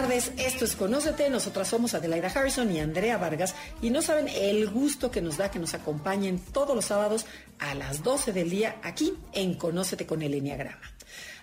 Tardes, esto es Conócete, nosotras somos Adelaida Harrison y Andrea Vargas y no saben el gusto que nos da que nos acompañen todos los sábados a las 12 del día aquí en Conócete con el Enneagrama.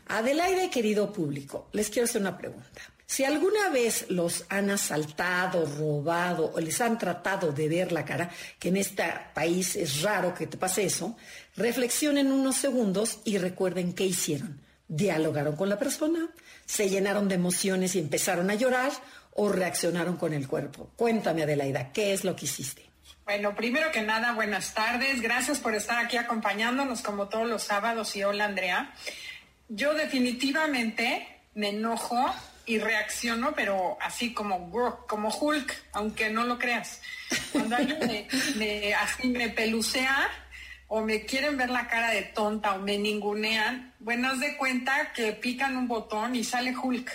Adelaida y querido público, les quiero hacer una pregunta. Si alguna vez los han asaltado, robado o les han tratado de ver la cara, que en este país es raro que te pase eso, reflexionen unos segundos y recuerden qué hicieron. ¿Dialogaron con la persona? ¿Se llenaron de emociones y empezaron a llorar? ¿O reaccionaron con el cuerpo? Cuéntame, Adelaida, ¿qué es lo que hiciste? Bueno, primero que nada, buenas tardes. Gracias por estar aquí acompañándonos como todos los sábados y hola, Andrea. Yo definitivamente me enojo y reacciono, pero así como, como Hulk, aunque no lo creas. Cuando alguien me, me- así me pelucea o me quieren ver la cara de tonta o me ningunean, bueno, haz de cuenta que pican un botón y sale Hulk.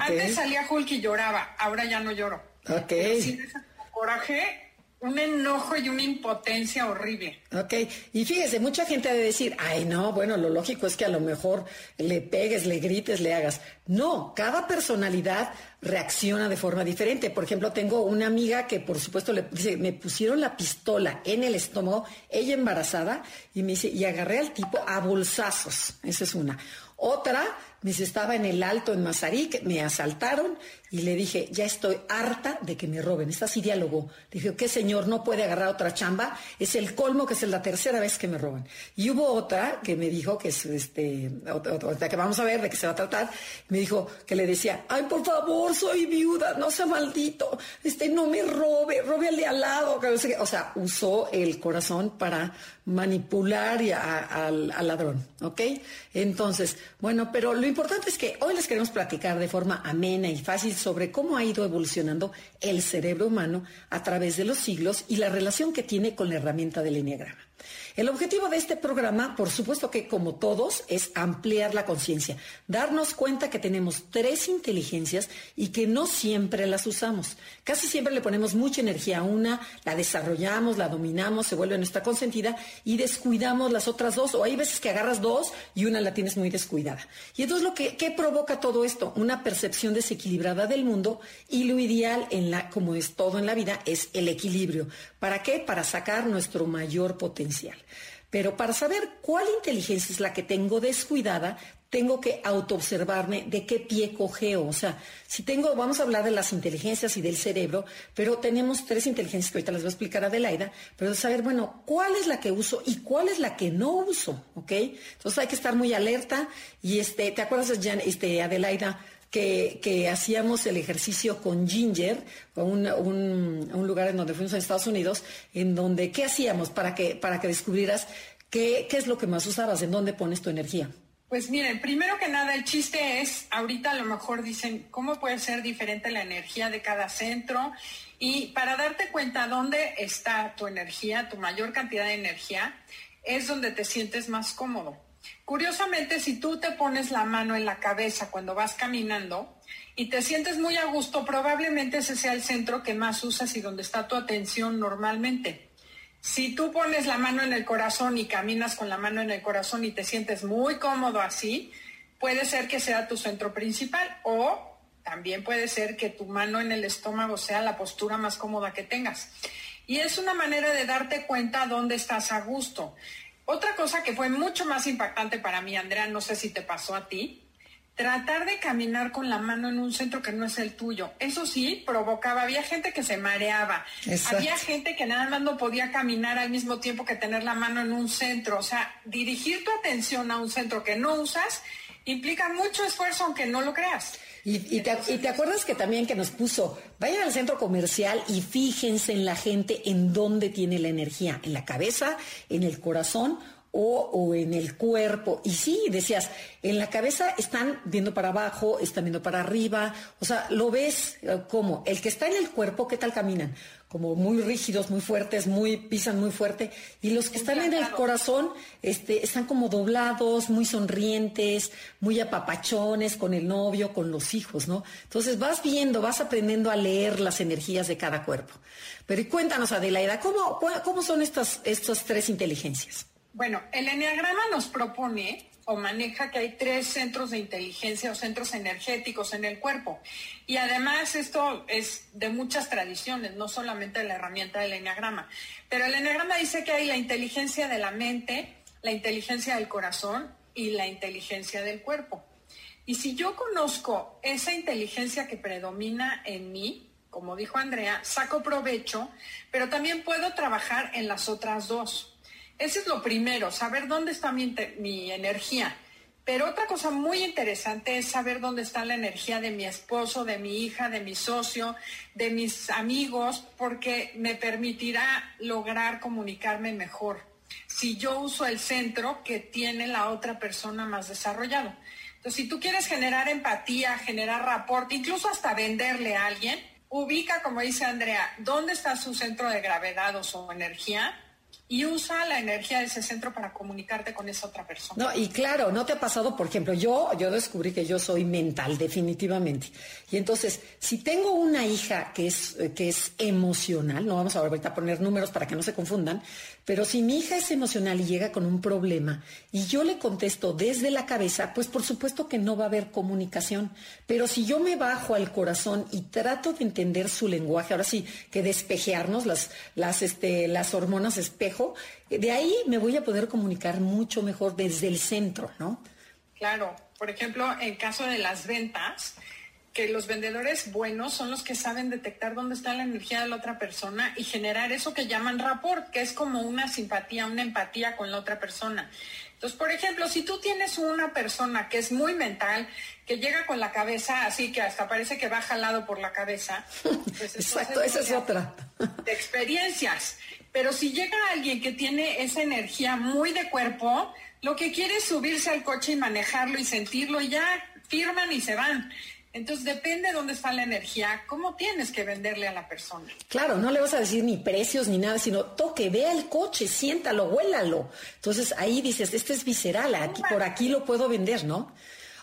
Antes salía Hulk y lloraba, ahora ya no lloro. Ok. Pero sí me saca coraje, un enojo y una impotencia horrible. Ok, y fíjese, mucha gente ha de decir, ay no, bueno, lo lógico es que a lo mejor le pegues, le grites, le hagas. No, cada personalidad reacciona de forma diferente. Por ejemplo, tengo una amiga que por supuesto le dice, me pusieron la pistola en el estómago, ella embarazada, y me dice, y agarré al tipo a bolsazos. Esa es una. Otra, me dice, estaba en el alto en Mazarik, me asaltaron y le dije, ya estoy harta de que me roben. Esta sí dialogó. Le dije, ¿qué señor no puede agarrar otra chamba? Es el colmo que es la tercera vez que me roban. Y hubo otra que me dijo que es este, otra, que vamos a ver de qué se va a tratar. Me dijo que le decía, ay, por favor, soy viuda, no sea maldito, este, no me robe, róbele al lado. O sea, usó el corazón para manipular al, al ladrón, ¿ok? Entonces, bueno, pero lo importante es que hoy les queremos platicar de forma amena y fácil sobre cómo ha ido evolucionando el cerebro humano a través de los siglos y la relación que tiene con la herramienta del enneagrama. El objetivo de este programa, por supuesto que como todos, es ampliar la conciencia, darnos cuenta que tenemos tres inteligencias y que no siempre las usamos. Casi siempre le ponemos mucha energía a una, la desarrollamos, la dominamos, se vuelve nuestra consentida y descuidamos las otras dos. O hay veces que agarras dos y una la tienes muy descuidada. Y entonces lo que ¿qué provoca todo esto, una percepción desequilibrada del mundo y lo ideal en la, como es todo en la vida, es el equilibrio. ¿Para qué? Para sacar nuestro mayor potencial. Pero para saber cuál inteligencia es la que tengo descuidada, tengo que autoobservarme de qué pie cojeo. O sea, si tengo, vamos a hablar de las inteligencias y del cerebro, pero tenemos tres inteligencias que ahorita les voy a explicar a Adelaida, pero saber, bueno, cuál es la que uso y cuál es la que no uso, ¿ok? Entonces hay que estar muy alerta y este, ¿te acuerdas, Jan, este, Adelaida? Que, hacíamos el ejercicio con Ginger, un, un lugar en donde fuimos en Estados Unidos, en donde, ¿qué hacíamos para que, para que descubrieras qué, qué es lo que más usabas, en dónde pones tu energía? Pues miren, primero que nada, el chiste es, ahorita a lo mejor dicen, ¿cómo puede ser diferente la energía de cada centro? Y para darte cuenta dónde está tu energía, tu mayor cantidad de energía, es donde te sientes más cómodo. Curiosamente, si tú te pones la mano en la cabeza cuando vas caminando y te sientes muy a gusto, probablemente ese sea el centro que más usas y donde está tu atención normalmente. Si tú pones la mano en el corazón y caminas con la mano en el corazón y te sientes muy cómodo así, puede ser que sea tu centro principal o también puede ser que tu mano en el estómago sea la postura más cómoda que tengas. Y es una manera de darte cuenta dónde estás a gusto. Otra cosa que fue mucho más impactante para mí, Andrea, no sé si te pasó a ti, tratar de caminar con la mano en un centro que no es el tuyo. Eso sí, provocaba, había gente que se mareaba, Exacto. había gente que nada más no podía caminar al mismo tiempo que tener la mano en un centro. O sea, dirigir tu atención a un centro que no usas implica mucho esfuerzo, aunque no lo creas. Y, te, te acuerdas que también que nos puso, vayan al centro comercial y fíjense en la gente en dónde tiene la energía, en la cabeza, en el corazón o, en el cuerpo. Y sí, decías, en la cabeza están viendo para abajo, están viendo para arriba, o sea, lo ves eh, como el que está en el cuerpo, ¿qué tal caminan? Como muy rígidos, muy fuertes, muy pisan muy fuerte, y los que están en el corazón este, están como doblados, muy sonrientes, muy apapachones con el novio, con los hijos, ¿no? Entonces vas viendo, vas aprendiendo a leer las energías de cada cuerpo. Pero cuéntanos, Adelaida, ¿cómo, cómo son estas, estas tres inteligencias? Bueno, el enneagrama nos propone o maneja que hay tres centros de inteligencia o centros energéticos en el cuerpo. Y además esto es de muchas tradiciones, no solamente la herramienta del enneagrama. Pero el enneagrama dice que hay la inteligencia de la mente, la inteligencia del corazón y la inteligencia del cuerpo. Y si yo conozco esa inteligencia que predomina en mí, como dijo Andrea, saco provecho, pero también puedo trabajar en las otras dos. Ese es lo primero, saber dónde está mi, energía. Pero otra cosa muy interesante es saber dónde está la energía de mi esposo, de mi hija, de mi socio, de mis amigos, porque me permitirá lograr comunicarme mejor. Si yo uso el centro que tiene la otra persona más desarrollado. Entonces, si tú quieres generar empatía, generar rapport, incluso hasta venderle a alguien, ubica, como dice Andrea, dónde está su centro de gravedad o su energía y usa la energía de ese centro para comunicarte con esa otra persona. No, y claro, ¿no te ha pasado? Por ejemplo, yo, yo descubrí que yo soy mental, definitivamente. Y entonces, si tengo una hija que es, que es emocional, no vamos a ahorita a poner números para que no se confundan, pero si mi hija es emocional y llega con un problema y yo le contesto desde la cabeza, pues por supuesto que no va a haber comunicación. Pero si yo me bajo al corazón y trato de entender su lenguaje, ahora sí, que despejearnos las, las, este, las hormonas espejo, de ahí me voy a poder comunicar mucho mejor desde el centro, ¿no? Claro, por ejemplo, en caso de las ventas, que los vendedores buenos son los que saben detectar dónde está la energía de la otra persona y generar eso que llaman rapport, que es como una simpatía, una empatía con la otra persona. Entonces, por ejemplo, si tú tienes una persona que es muy mental, que llega con la cabeza así que hasta parece que va jalado por la cabeza, pues Exacto, esa es otra. De experiencias. Pero si llega alguien que tiene esa energía muy de cuerpo, lo que quiere es subirse al coche y manejarlo y sentirlo y ya firman y se van. Entonces depende de dónde está la energía, cómo tienes que venderle a la persona. Claro, no le vas a decir ni precios ni nada, sino toque, vea el coche, siéntalo, huélalo. Entonces ahí dices, este es visceral, aquí, por aquí lo puedo vender, ¿no?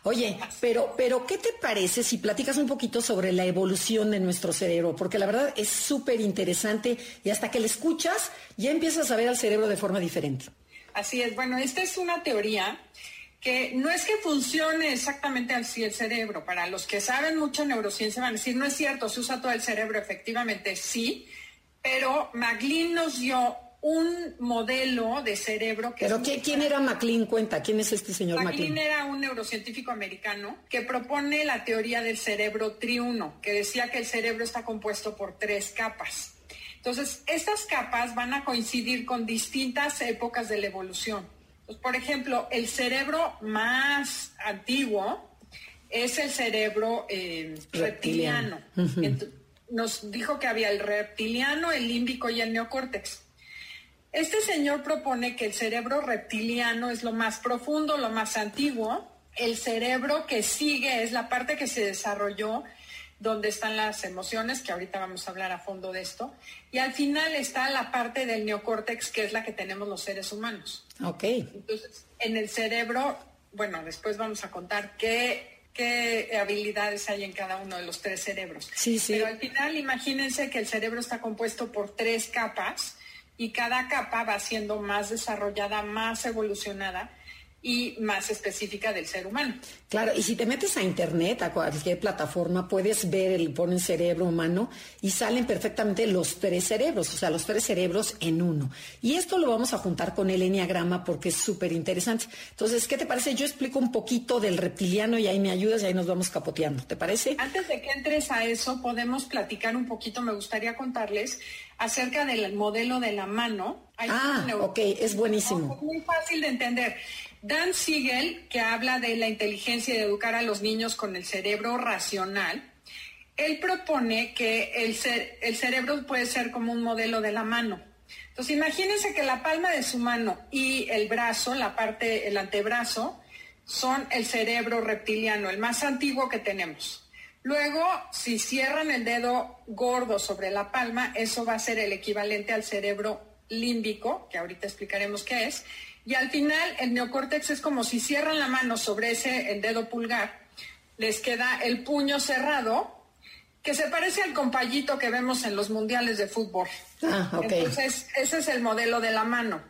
Oye, pero, pero, ¿qué te parece si platicas un poquito sobre la evolución de nuestro cerebro? Porque la verdad es súper interesante y hasta que le escuchas ya empiezas a ver al cerebro de forma diferente. Así es, bueno, esta es una teoría que no es que funcione exactamente así el cerebro. Para los que saben mucho neurociencia van a decir, no es cierto, se usa todo el cerebro, efectivamente sí, pero McLean nos dio un modelo de cerebro que... ¿Pero quién era McLean? Cuenta, ¿quién es este señor McLean? McLean era un neurocientífico americano que propone la teoría del cerebro triuno, que decía que el cerebro está compuesto por tres capas. Entonces, estas capas van a coincidir con distintas épocas de la evolución. Pues, por ejemplo, el cerebro más antiguo es el cerebro eh, reptiliano. Nos dijo que había el reptiliano, el límbico y el neocórtex. Este señor propone que el cerebro reptiliano es lo más profundo, lo más antiguo. El cerebro que sigue es la parte que se desarrolló donde están las emociones, que ahorita vamos a hablar a fondo de esto. Y al final está la parte del neocórtex, que es la que tenemos los seres humanos. Ok. Entonces, en el cerebro, bueno, después vamos a contar qué, qué habilidades hay en cada uno de los tres cerebros. Sí, sí. Pero al final, imagínense que el cerebro está compuesto por tres capas y cada capa va siendo más desarrollada, más evolucionada y más específica del ser humano. Claro, y si te metes a internet, a cualquier plataforma, puedes ver el ponen cerebro humano y salen perfectamente los tres cerebros, o sea, los tres cerebros en uno. Y esto lo vamos a juntar con el enneagrama porque es súper interesante. Entonces, ¿qué te parece? Yo explico un poquito del reptiliano y ahí me ayudas y ahí nos vamos capoteando. ¿Te parece? Antes de que entres a eso, podemos platicar un poquito, me gustaría contarles acerca del modelo de la mano. ah, ok, es buenísimo. Muy fácil de entender. Dan Siegel, que habla de la inteligencia y de educar a los niños con el cerebro racional, él propone que el, el cerebro puede ser como un modelo de la mano. Entonces imagínense que la palma de su mano y el brazo, la parte, el antebrazo, son el cerebro reptiliano, el más antiguo que tenemos. Luego, si cierran el dedo gordo sobre la palma, eso va a ser el equivalente al cerebro límbico, que ahorita explicaremos qué es. Y al final, el neocórtex es como si cierran la mano sobre ese, el dedo pulgar, les queda el puño cerrado, que se parece al compayito que vemos en los mundiales de fútbol. Ah. Entonces, ese es el modelo de la mano.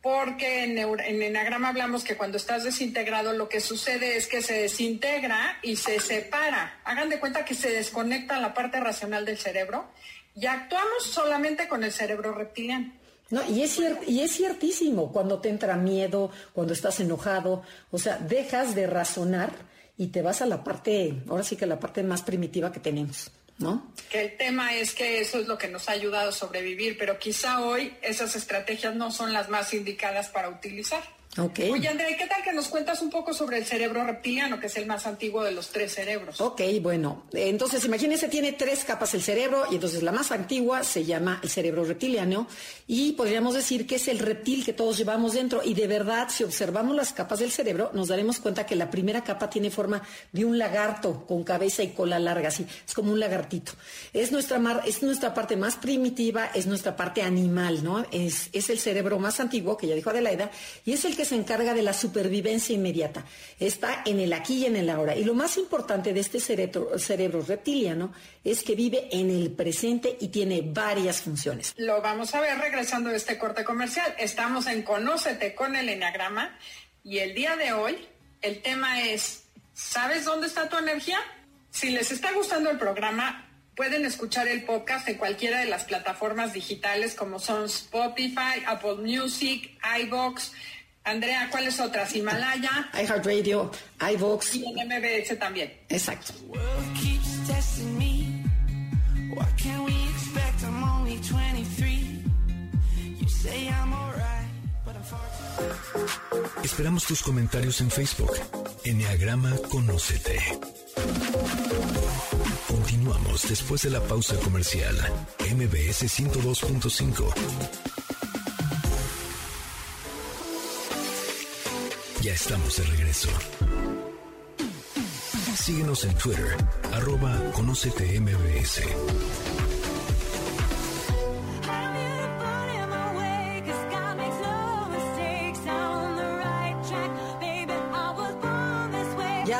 Porque en, en enagrama hablamos que cuando estás desintegrado lo que sucede es que se desintegra y se separa. Hagan de cuenta que se desconecta la parte racional del cerebro y actuamos solamente con el cerebro reptiliano. No, y es, y es ciertísimo, cuando te entra miedo, cuando estás enojado, o sea, dejas de razonar y te vas a la parte, ahora sí que la parte más primitiva que tenemos, ¿no? Que el tema es que eso es lo que nos ha ayudado a sobrevivir, pero quizá hoy esas estrategias no son las más indicadas para utilizar. Ok. Oye, Andrea, ¿y qué tal que nos cuentas un poco sobre el cerebro reptiliano, que es el más antiguo de los tres cerebros? Ok, bueno, entonces imagínense, tiene tres capas el cerebro y entonces la más antigua se llama el cerebro reptiliano y podríamos decir que es el reptil que todos llevamos dentro y de verdad si observamos las capas del cerebro nos daremos cuenta que la primera capa tiene forma de un lagarto con cabeza y cola larga, así, es como un lagartito. Es nuestra, mar- es nuestra parte más primitiva, es nuestra parte animal, ¿no? Es, es el cerebro más antiguo, que ya dijo Adelaida, y es el que se encarga de la supervivencia inmediata. Está en el aquí y en el ahora. Y lo más importante de este cerebro, reptiliano es que vive en el presente y tiene varias funciones. Lo vamos a ver regresando de este corte comercial. Estamos en Conócete con el Enneagrama y el día de hoy el tema es, ¿sabes dónde está tu energía? Si les está gustando el programa, pueden escuchar el podcast en cualquiera de las plataformas digitales como son Spotify, Apple Music, iBox. Andrea, ¿cuáles otras? Himalaya iHeartRadio, iVox, y en MBS también. exacto. world keeps testing me. What can we expect? I'm only 23. You say I'm alright, but I'm far too. Esperamos tus comentarios en Facebook. Enneagrama Conócete. Continuamos después de la pausa comercial. MBS 102.5. Ya estamos de regreso. Síguenos en Twitter, arroba Conócete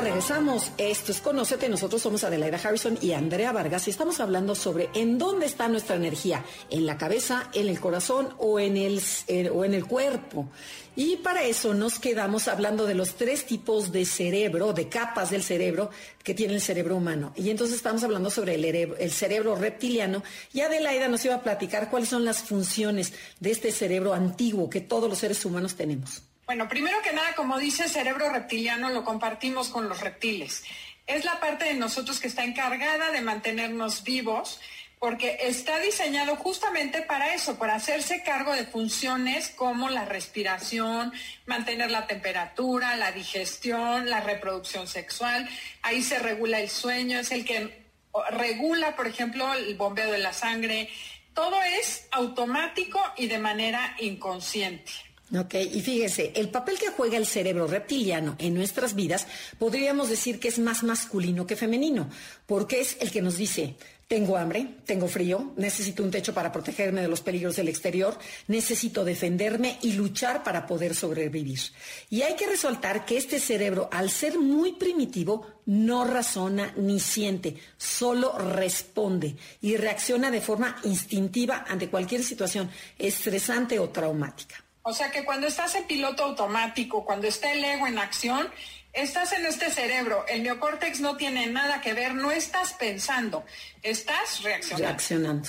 regresamos. Esto es Conócete. Nosotros somos Adelaida Harrison y Andrea Vargas y estamos hablando sobre en dónde está nuestra energía, en la cabeza, en el corazón o en el, eh, o en el cuerpo. Y para eso nos quedamos hablando de los tres tipos de cerebro, de capas del cerebro que tiene el cerebro humano. Y entonces estamos hablando sobre el, cerebro reptiliano y Adelaida nos iba a platicar cuáles son las funciones de este cerebro antiguo que todos los seres humanos tenemos. Bueno, primero que nada, como dice cerebro reptiliano, lo compartimos con los reptiles. Es la parte de nosotros que está encargada de mantenernos vivos, porque está diseñado justamente para eso, para hacerse cargo de funciones como la respiración, mantener la temperatura, la digestión, la reproducción sexual. Ahí se regula el sueño, es el que regula, por ejemplo, el bombeo de la sangre. Todo es automático y de manera inconsciente. Ok, y fíjese, el papel que juega el cerebro reptiliano en nuestras vidas podríamos decir que es más masculino que femenino, porque es el que nos dice, tengo hambre, tengo frío, necesito un techo para protegerme de los peligros del exterior, necesito defenderme y luchar para poder sobrevivir. Y hay que resaltar que este cerebro, al ser muy primitivo, no razona ni siente, solo responde y reacciona de forma instintiva ante cualquier situación estresante o traumática. O sea que cuando estás en piloto automático, cuando está el ego en acción, estás en este cerebro. El neocórtex no tiene nada que ver, no estás pensando, estás reaccionando. Reaccionando.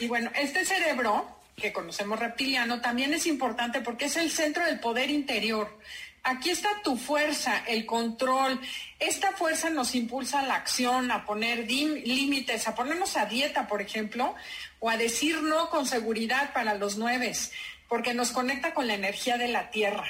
Y bueno, este cerebro, que conocemos reptiliano, también es importante porque es el centro del poder interior. Aquí está tu fuerza, el control. Esta fuerza nos impulsa a la acción, a poner límites, a ponernos a dieta, por ejemplo, o a decir no con seguridad para los nueves, porque nos conecta con la energía de la tierra.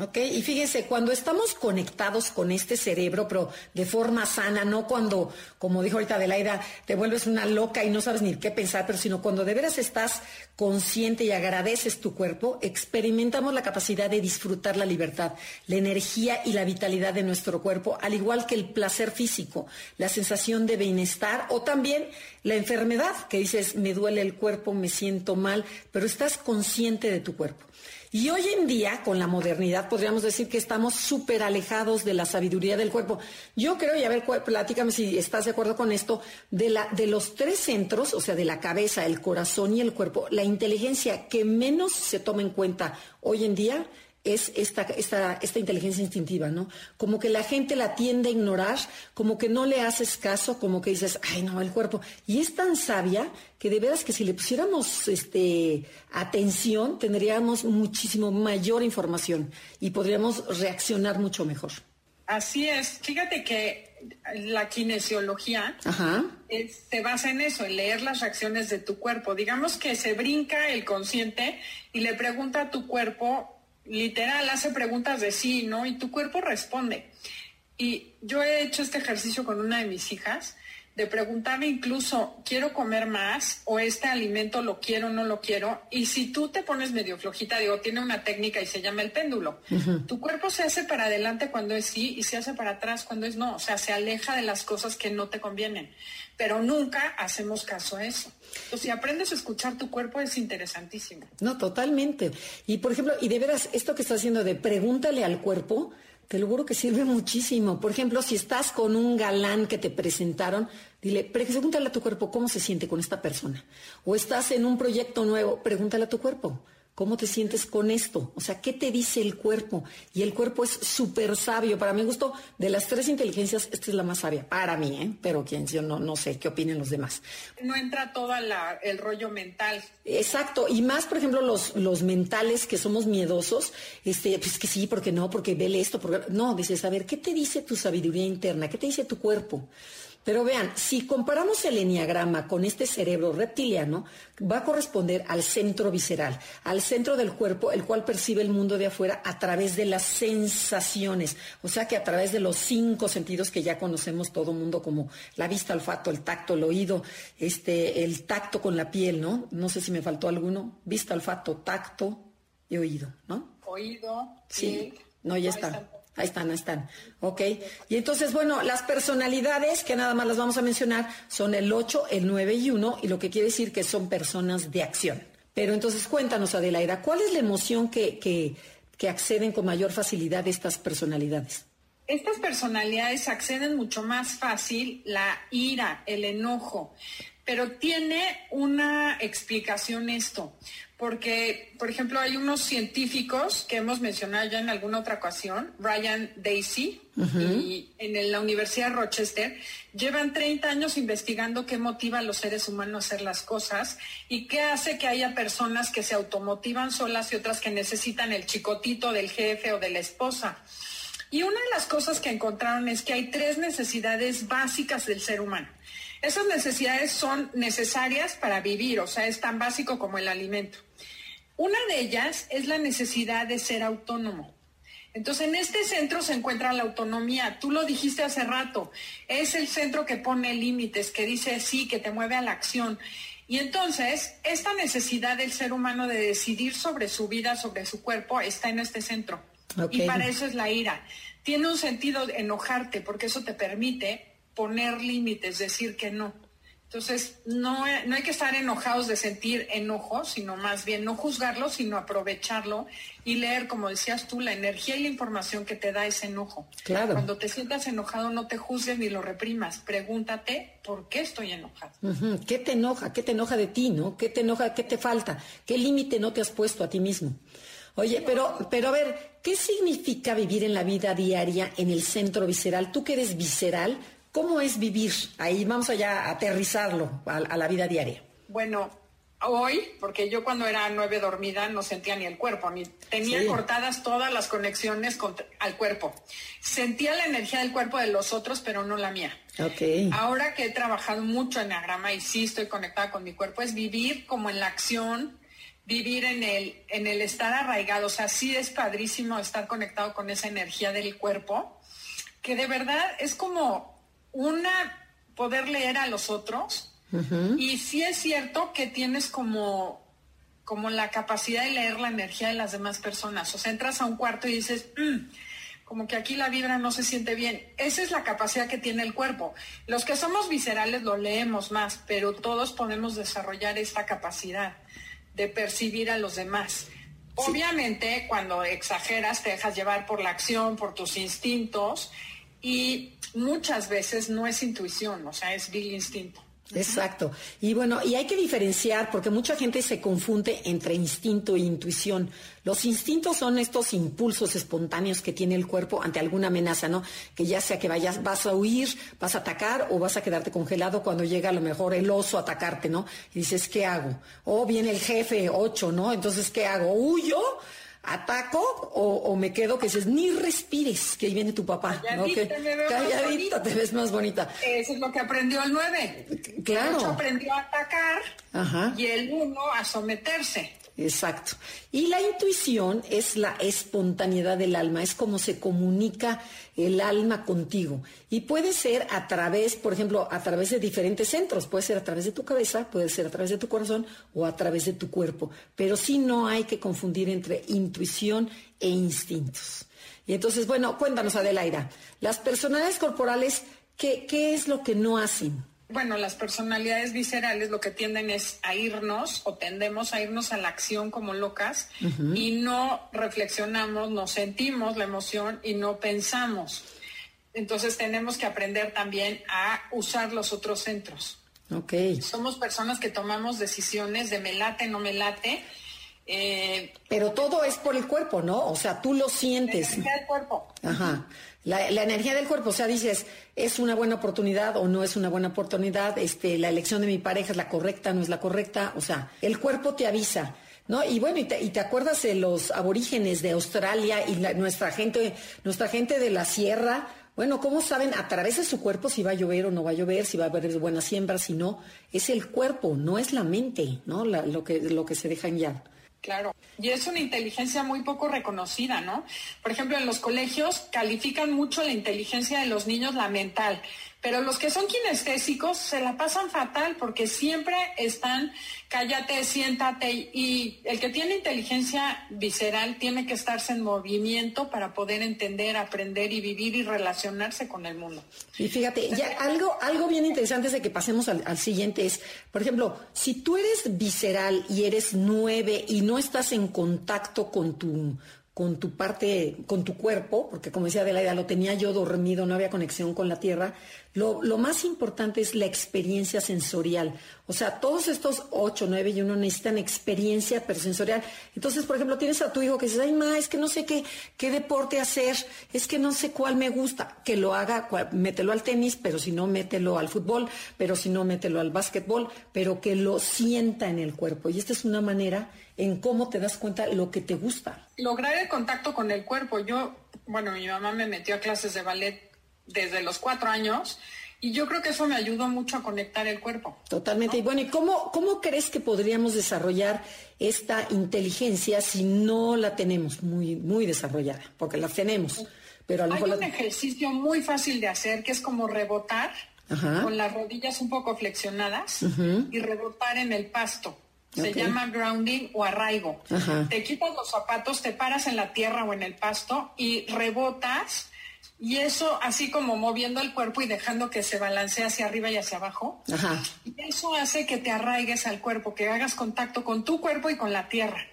Ok, y fíjense, cuando estamos conectados con este cerebro, pero de forma sana, no cuando, como dijo ahorita Adelaida, te vuelves una loca y no sabes ni qué pensar, pero sino cuando de veras estás consciente y agradeces tu cuerpo, experimentamos la capacidad de disfrutar la libertad, la energía y la vitalidad de nuestro cuerpo, al igual que el placer físico, la sensación de bienestar o también la enfermedad, que dices, me duele el cuerpo, me siento mal, pero estás consciente de tu cuerpo. Y hoy en día, con la modernidad, podríamos decir que estamos súper alejados de la sabiduría del cuerpo. Yo creo, y a ver, platícame si estás de acuerdo con esto, de, la, de los tres centros, o sea, de la cabeza, el corazón y el cuerpo, la inteligencia que menos se toma en cuenta hoy en día es esta, esta, esta inteligencia instintiva, ¿no? Como que la gente la tiende a ignorar, como que no le haces caso, como que dices, ay no, el cuerpo. Y es tan sabia que de veras que si le pusiéramos este, atención, tendríamos muchísimo mayor información y podríamos reaccionar mucho mejor. Así es. Fíjate que la kinesiología se basa en eso, en leer las reacciones de tu cuerpo. Digamos que se brinca el consciente y le pregunta a tu cuerpo literal hace preguntas de sí, ¿no? Y tu cuerpo responde. Y yo he hecho este ejercicio con una de mis hijas de preguntarme incluso, ¿quiero comer más? ¿O este alimento lo quiero o no lo quiero? Y si tú te pones medio flojita, digo, tiene una técnica y se llama el péndulo. Tu cuerpo se hace para adelante cuando es sí y se hace para atrás cuando es no. O sea, se aleja de las cosas que no te convienen. Pero nunca hacemos caso a eso. Entonces, si aprendes a escuchar tu cuerpo es interesantísimo. No, totalmente. Y por ejemplo, y de veras, esto que estás haciendo de pregúntale al cuerpo, te lo juro que sirve muchísimo. Por ejemplo, si estás con un galán que te presentaron, dile, pregúntale a tu cuerpo cómo se siente con esta persona. O estás en un proyecto nuevo, pregúntale a tu cuerpo. ¿Cómo te sientes con esto? O sea, ¿qué te dice el cuerpo? Y el cuerpo es súper sabio. Para mi gusto, de las tres inteligencias, esta es la más sabia. Para mí, ¿eh? Pero quién, yo no, no sé qué opinen los demás. No entra todo el rollo mental. Exacto. Y más, por ejemplo, los, los mentales que somos miedosos, este, pues que sí, porque no, porque vele esto, porque... No, dices, a ver, ¿qué te dice tu sabiduría interna? ¿Qué te dice tu cuerpo? Pero vean, si comparamos el enneagrama con este cerebro reptiliano, va a corresponder al centro visceral, al centro del cuerpo, el cual percibe el mundo de afuera a través de las sensaciones. O sea que a través de los cinco sentidos que ya conocemos todo mundo, como la vista, olfato, el tacto, el oído, este, el tacto con la piel, ¿no? No sé si me faltó alguno. Vista, olfato, tacto y oído, ¿no? Oído. Sí. No, ya está. Ahí están, ahí están. Ok. Y entonces, bueno, las personalidades, que nada más las vamos a mencionar, son el 8, el 9 y 1, y lo que quiere decir que son personas de acción. Pero entonces cuéntanos, Adelaida, ¿cuál es la emoción que, que, que acceden con mayor facilidad estas personalidades? Estas personalidades acceden mucho más fácil la ira, el enojo, pero tiene una explicación esto porque, por ejemplo, hay unos científicos que hemos mencionado ya en alguna otra ocasión, Ryan Daisy, y en la Universidad de Rochester, llevan 30 años investigando qué motiva a los seres humanos a hacer las cosas y qué hace que haya personas que se automotivan solas y otras que necesitan el chicotito del jefe o de la esposa. Y una de las cosas que encontraron es que hay tres necesidades básicas del ser humano. Esas necesidades son necesarias para vivir, o sea, es tan básico como el alimento. Una de ellas es la necesidad de ser autónomo. Entonces, en este centro se encuentra la autonomía. Tú lo dijiste hace rato. Es el centro que pone límites, que dice sí, que te mueve a la acción. Y entonces, esta necesidad del ser humano de decidir sobre su vida, sobre su cuerpo, está en este centro. Y para eso es la ira. Tiene un sentido enojarte, porque eso te permite poner límites, decir que no. Entonces, no, no hay que estar enojados de sentir enojo, sino más bien no juzgarlo, sino aprovecharlo y leer, como decías tú, la energía y la información que te da ese enojo. Claro. Cuando te sientas enojado, no te juzgues ni lo reprimas. Pregúntate, ¿por qué estoy enojado? ¿Qué te enoja? ¿Qué te enoja de ti, no? ¿Qué te enoja? ¿Qué te falta? ¿Qué límite no te has puesto a ti mismo? Oye, pero, pero a ver, ¿qué significa vivir en la vida diaria en el centro visceral? Tú que eres visceral, ¿Cómo es vivir? Ahí vamos allá a aterrizarlo a, la vida diaria. Bueno, hoy, porque yo cuando era nueve dormida no sentía ni el cuerpo, ni tenía cortadas todas las conexiones al cuerpo. Sentía la energía del cuerpo de los otros, pero no la mía. Okay. Ahora que he trabajado mucho en Agrama y sí estoy conectada con mi cuerpo, es vivir como en la acción, vivir en el, en el estar arraigado. O sea, sí es padrísimo estar conectado con esa energía del cuerpo, que de verdad es como una poder leer a los otros. Y sí es cierto que tienes como, como la capacidad de leer la energía de las demás personas. O sea, entras a un cuarto y dices, "Mm, como que aquí la vibra no se siente bien. Esa es la capacidad que tiene el cuerpo. Los que somos viscerales lo leemos más, pero todos podemos desarrollar esta capacidad de percibir a los demás. Obviamente, cuando exageras, te dejas llevar por la acción, por tus instintos, y muchas veces no es intuición, o sea, es vil instinto. Exacto. Y bueno, y hay que diferenciar porque mucha gente se confunde entre instinto e intuición. Los instintos son estos impulsos espontáneos que tiene el cuerpo ante alguna amenaza, ¿no? Que ya sea que vayas, vas a huir, vas a atacar o vas a quedarte congelado cuando llega a lo mejor el oso a atacarte, ¿no? Y dices, ¿qué hago? O viene el jefe ocho, ¿no? Entonces, ¿qué hago? ¿Huyo? ¿Ataco o, o me quedo que dices, ni respires, que ahí viene tu papá. Calladita, me veo más calladita, bonita. te ves más bonita. Eso es lo que aprendió el 9. Claro. El 8 aprendió a atacar Ajá. y el 1 a someterse. Exacto. Y la intuición es la espontaneidad del alma, es como se comunica el alma contigo. Y puede ser a través, por ejemplo, a través de diferentes centros. Puede ser a través de tu cabeza, puede ser a través de tu corazón o a través de tu cuerpo. Pero sí no hay que confundir entre intuición e instintos. Y entonces, bueno, cuéntanos, Adelaida, las personalidades corporales, ¿qué, qué es lo que no hacen? Bueno, las personalidades viscerales lo que tienden es a irnos o tendemos a irnos a la acción como locas y no reflexionamos, no sentimos la emoción y no pensamos. Entonces tenemos que aprender también a usar los otros centros. Ok. Somos personas que tomamos decisiones de me late, no me late. Eh, Pero todo es por el cuerpo, ¿no? O sea, tú lo sientes. energía del cuerpo. Ajá. La, energía del cuerpo, o sea, dices, es una buena oportunidad o no es una buena oportunidad, este, la elección de mi pareja es la correcta, no es la correcta, o sea, el cuerpo te avisa, ¿no? Y bueno, y te, acuerdas de los aborígenes de Australia y nuestra gente, nuestra gente de la sierra, bueno, ¿cómo saben a través de su cuerpo si va a llover o no va a llover, si va a haber buenas siembras, si no? Es el cuerpo, no es la mente, ¿no? Lo, que, lo que se dejan ya. Claro, y es una inteligencia muy poco reconocida, ¿no? Por ejemplo, en los colegios califican mucho la inteligencia de los niños, la mental, pero los que son kinestésicos se la pasan fatal porque siempre están cállate, siéntate y el que tiene inteligencia visceral tiene que estarse en movimiento para poder entender, aprender y vivir y relacionarse con el mundo. Y fíjate, ya algo, algo bien interesante antes de que pasemos al, al siguiente es, por ejemplo, si tú eres visceral y eres nueve y no estás en contacto con tu, con tu parte, con tu cuerpo, porque como decía Adelaida, lo tenía yo dormido, no había conexión con la tierra, lo, más importante es la experiencia sensorial. O sea, todos estos ocho, nueve y uno necesitan experiencia sensorial. Entonces, por ejemplo, tienes a tu hijo que dices, ay, ma, es que no sé qué, qué deporte hacer, es que no sé cuál me gusta, que lo haga, mételo al tenis, pero si no, mételo al fútbol, pero si no, mételo al básquetbol, pero que lo sienta en el cuerpo. Y esta es una manera en cómo te das cuenta lo que te gusta. lograr el contacto con el cuerpo. Yo, bueno, mi mamá me metió a clases de ballet desde los cuatro años y yo creo que eso me ayudó mucho a conectar el cuerpo. Totalmente. Y bueno, ¿y cómo, cómo crees que podríamos desarrollar esta inteligencia si no la tenemos muy, muy desarrollada? Porque la tenemos, pero a lo Hay un la... ejercicio muy fácil de hacer que es como rebotar Ajá. con las rodillas un poco flexionadas y rebotar en el pasto. Se llama grounding o arraigo. Ajá. Te quitas los zapatos, te paras en la tierra o en el pasto y rebotas. Y eso así como moviendo el cuerpo y dejando que se balancee hacia arriba y hacia abajo. Ajá. Y eso hace que te arraigues al cuerpo, que hagas contacto con tu cuerpo y con la tierra.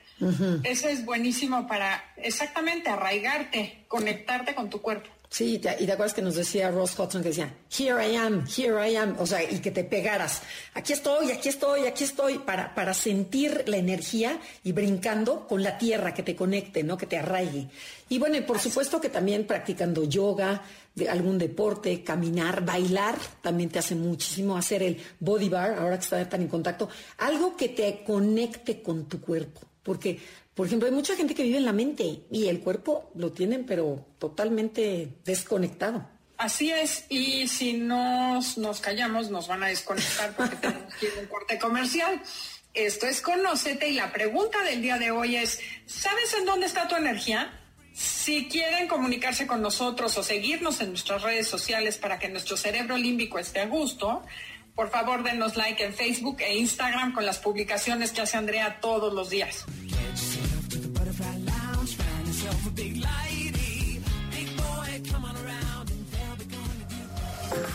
Eso es buenísimo para exactamente arraigarte, conectarte con tu cuerpo. Sí, te- y te acuerdas que nos decía Ross Hudson que decía, here I am, here I am, o sea, y que te pegaras, aquí estoy, aquí estoy, aquí estoy, para, para sentir la energía y brincando con la tierra que te conecte, ¿no? Que te arraigue. Y bueno, y por supuesto que también practicando yoga, de algún deporte, caminar, bailar, también te hace muchísimo hacer el body bar, ahora que está tan en contacto, algo que te conecte con tu cuerpo, porque por ejemplo, hay mucha gente que vive en la mente y el cuerpo lo tienen, pero totalmente desconectado. Así es, y si nos, nos callamos nos van a desconectar porque tenemos que ir a un corte comercial. Esto es Conócete y la pregunta del día de hoy es, ¿sabes en dónde está tu energía? Si quieren comunicarse con nosotros o seguirnos en nuestras redes sociales para que nuestro cerebro límbico esté a gusto, por favor denos like en Facebook e Instagram con las publicaciones que hace Andrea todos los días.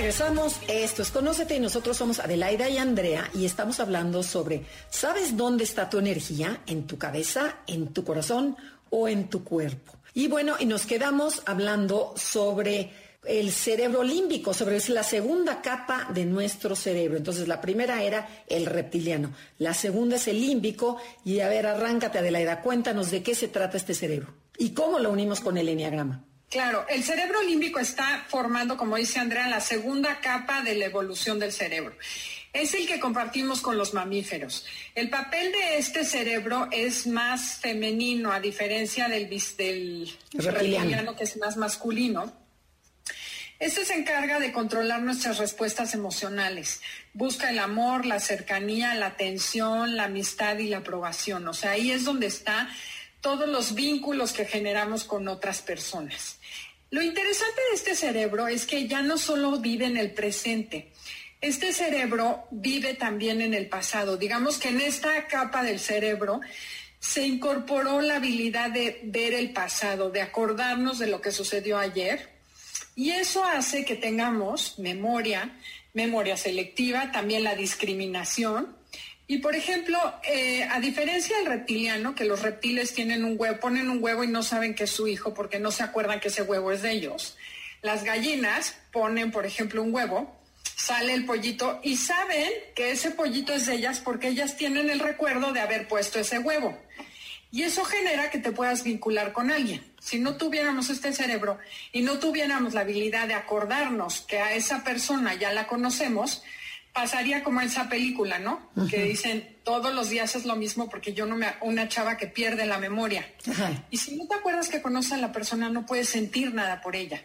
Regresamos, esto es Conócete y nosotros somos Adelaida y Andrea y estamos hablando sobre, ¿sabes dónde está tu energía? ¿En tu cabeza, en tu corazón o en tu cuerpo? Y bueno, y nos quedamos hablando sobre el cerebro límbico, sobre la segunda capa de nuestro cerebro. Entonces, la primera era el reptiliano, la segunda es el límbico y a ver, arráncate Adelaida, cuéntanos de qué se trata este cerebro y cómo lo unimos con el enneagrama. Claro, el cerebro límbico está formando, como dice Andrea, la segunda capa de la evolución del cerebro. Es el que compartimos con los mamíferos. El papel de este cerebro es más femenino, a diferencia del, del reptiliano, que es más masculino. Este se encarga de controlar nuestras respuestas emocionales. Busca el amor, la cercanía, la atención, la amistad y la aprobación. O sea, ahí es donde está todos los vínculos que generamos con otras personas. Lo interesante de este cerebro es que ya no solo vive en el presente, este cerebro vive también en el pasado. Digamos que en esta capa del cerebro se incorporó la habilidad de ver el pasado, de acordarnos de lo que sucedió ayer. Y eso hace que tengamos memoria, memoria selectiva, también la discriminación, y por ejemplo, eh, a diferencia del reptiliano, que los reptiles tienen un huevo, ponen un huevo y no saben que es su hijo porque no se acuerdan que ese huevo es de ellos. Las gallinas ponen, por ejemplo, un huevo, sale el pollito y saben que ese pollito es de ellas porque ellas tienen el recuerdo de haber puesto ese huevo. Y eso genera que te puedas vincular con alguien. Si no tuviéramos este cerebro y no tuviéramos la habilidad de acordarnos que a esa persona ya la conocemos, pasaría como esa película, ¿no? Que dicen todos los días es lo mismo porque yo no me una chava que pierde la memoria. Y si no te acuerdas que conoces a la persona, no puedes sentir nada por ella.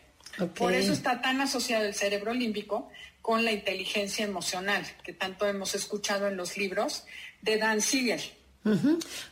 Por eso está tan asociado el cerebro límbico con la inteligencia emocional, que tanto hemos escuchado en los libros de Dan Siegel.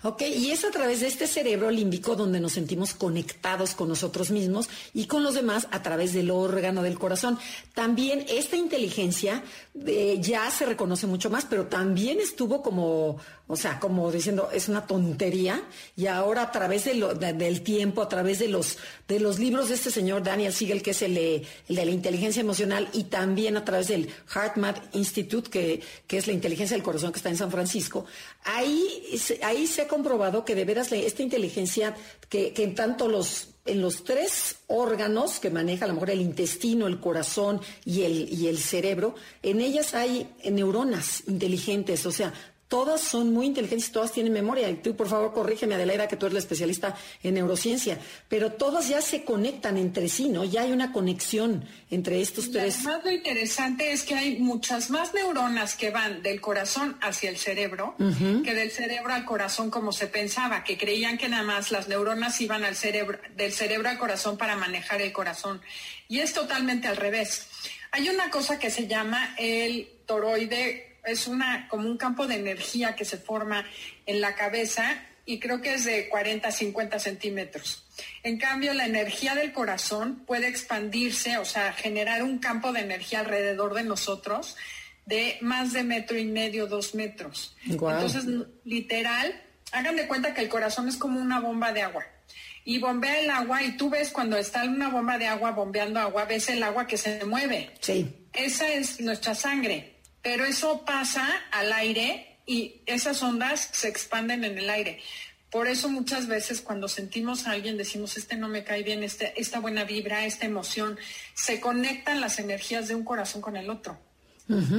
Ok, y es a través de este cerebro límbico donde nos sentimos conectados con nosotros mismos y con los demás a través del órgano del corazón. También esta inteligencia eh, ya se reconoce mucho más, pero también estuvo como, o sea, como diciendo, es una tontería. Y ahora a través del tiempo, a través de los, de los libros de este señor Daniel Siegel, que es el, de la inteligencia emocional, y también a través del HeartMath Institute, que, que es la inteligencia del corazón que está en San Francisco, ahí ahí se ha comprobado que de veras esta inteligencia que, en tanto los en los tres órganos que maneja a lo mejor el intestino, el corazón y el, y el cerebro, en ellas hay neuronas inteligentes, o sea, todas son muy inteligentes, todas tienen memoria. Y tú, por favor, corrígeme, Adelaida, que tú eres la especialista en neurociencia. Pero todas ya se conectan entre sí, ¿no? Ya hay una conexión entre estos tres. Además, lo interesante es que hay muchas más neuronas que van del corazón hacia el cerebro que del cerebro al corazón, como se pensaba, que creían que nada más las neuronas iban al cerebro, del cerebro al corazón para manejar el corazón. Y es totalmente al revés. Hay una cosa que se llama el toroide es una, como un campo de energía que se forma en la cabeza y creo que es de 40 a 50 centímetros. En cambio, la energía del corazón puede expandirse, o sea, generar un campo de energía alrededor de nosotros de más de metro y medio, dos metros. Entonces, literal, hagan de cuenta que el corazón es como una bomba de agua. Y bombea el agua y tú ves cuando está una bomba de agua bombeando agua, ves el agua que se mueve. Sí. Esa es nuestra sangre pero eso pasa al aire y esas ondas se expanden en el aire. Por eso muchas veces cuando sentimos a alguien decimos, este no me cae bien, este, esta buena vibra, esta emoción, se conectan las energías de un corazón con el otro.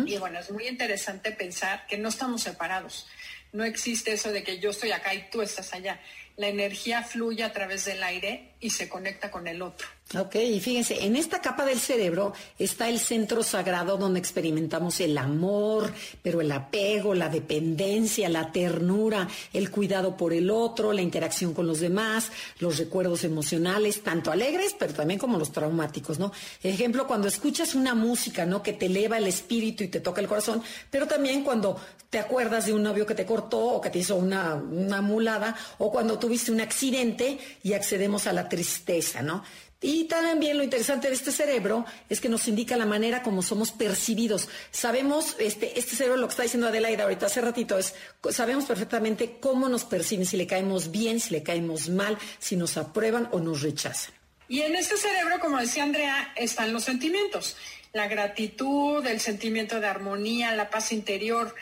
Y bueno, es muy interesante pensar que no estamos separados. No existe eso de que yo estoy acá y tú estás allá. La energía fluye a través del aire y se conecta con el otro. Ok, y fíjense, en esta capa del cerebro está el centro sagrado donde experimentamos el amor, pero el apego, la dependencia, la ternura, el cuidado por el otro, la interacción con los demás, los recuerdos emocionales, tanto alegres, pero también como los traumáticos, ¿no? Ejemplo, cuando escuchas una música, ¿no? Que te eleva el espíritu y te toca el corazón, pero también cuando te acuerdas de un novio que te cortó o que te hizo una, una mulada, o cuando tuviste un accidente y accedemos a la tristeza, ¿no? Y también lo interesante de este cerebro es que nos indica la manera como somos percibidos. Sabemos, este, este cerebro, lo que está diciendo Adelaida ahorita hace ratito, es, sabemos perfectamente cómo nos perciben, si le caemos bien, si le caemos mal, si nos aprueban o nos rechazan. Y en este cerebro, como decía Andrea, están los sentimientos. La gratitud, el sentimiento de armonía, la paz interior,